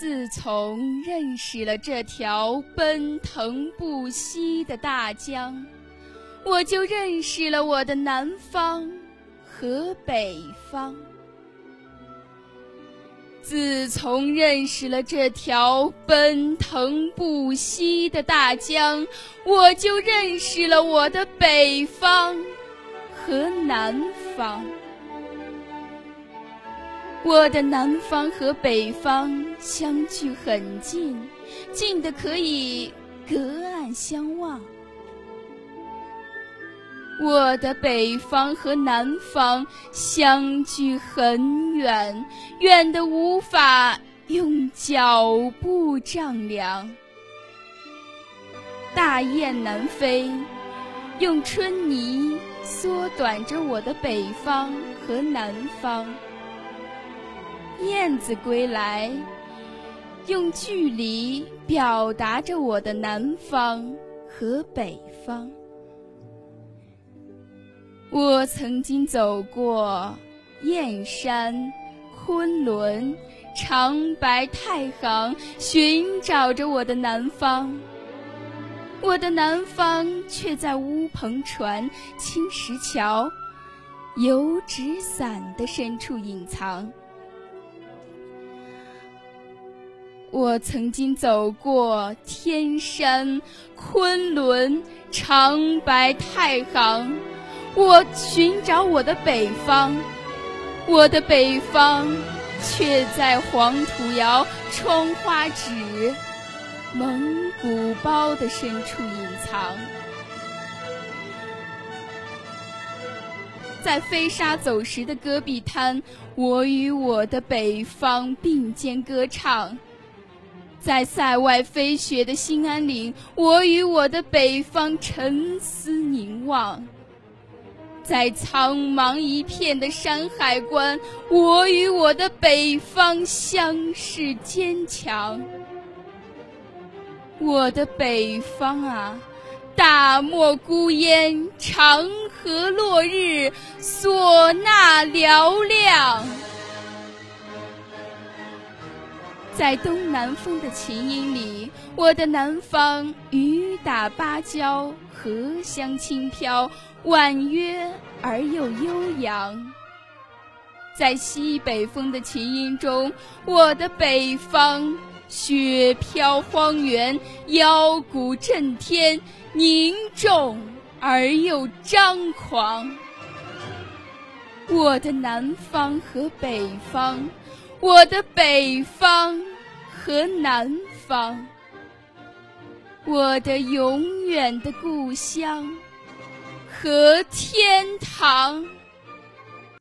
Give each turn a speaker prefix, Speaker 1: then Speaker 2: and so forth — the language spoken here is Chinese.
Speaker 1: 自从认识了这条奔腾不息的大江，我就认识了我的南方和北方。自从认识了这条奔腾不息的大江，我就认识了我的北方和南方。我的南方和北方相距很近，近的可以隔岸相望。我的北方和南方相距很远，远的无法用脚步丈量。大雁南飞，用春泥缩短着我的北方和南方。燕子归来，用距离表达着我的南方和北方。我曾经走过燕山、昆仑、长白太行，寻找着我的南方。我的南方却在乌篷船、青石桥、油纸伞的深处隐藏。我曾经走过天山、昆仑、长白太行，我寻找我的北方，我的北方却在黄土窑、窗花纸、蒙古包的深处隐藏。在飞沙走石的戈壁滩，我与我的北方并肩歌唱。在塞外飞雪的兴安岭，我与我的北方沉思凝望；在苍茫一片的山海关，我与我的北方相视坚强。我的北方啊，大漠孤烟，长河落日，唢呐嘹亮。在东南风的琴音里，我的南方雨打芭蕉，荷香轻飘，婉约而又悠扬。在西北风的琴音中，我的北方雪飘荒原，腰鼓震天，凝重而又张狂。我的南方和北方。我的北方和南方，我的永远的故乡和天堂。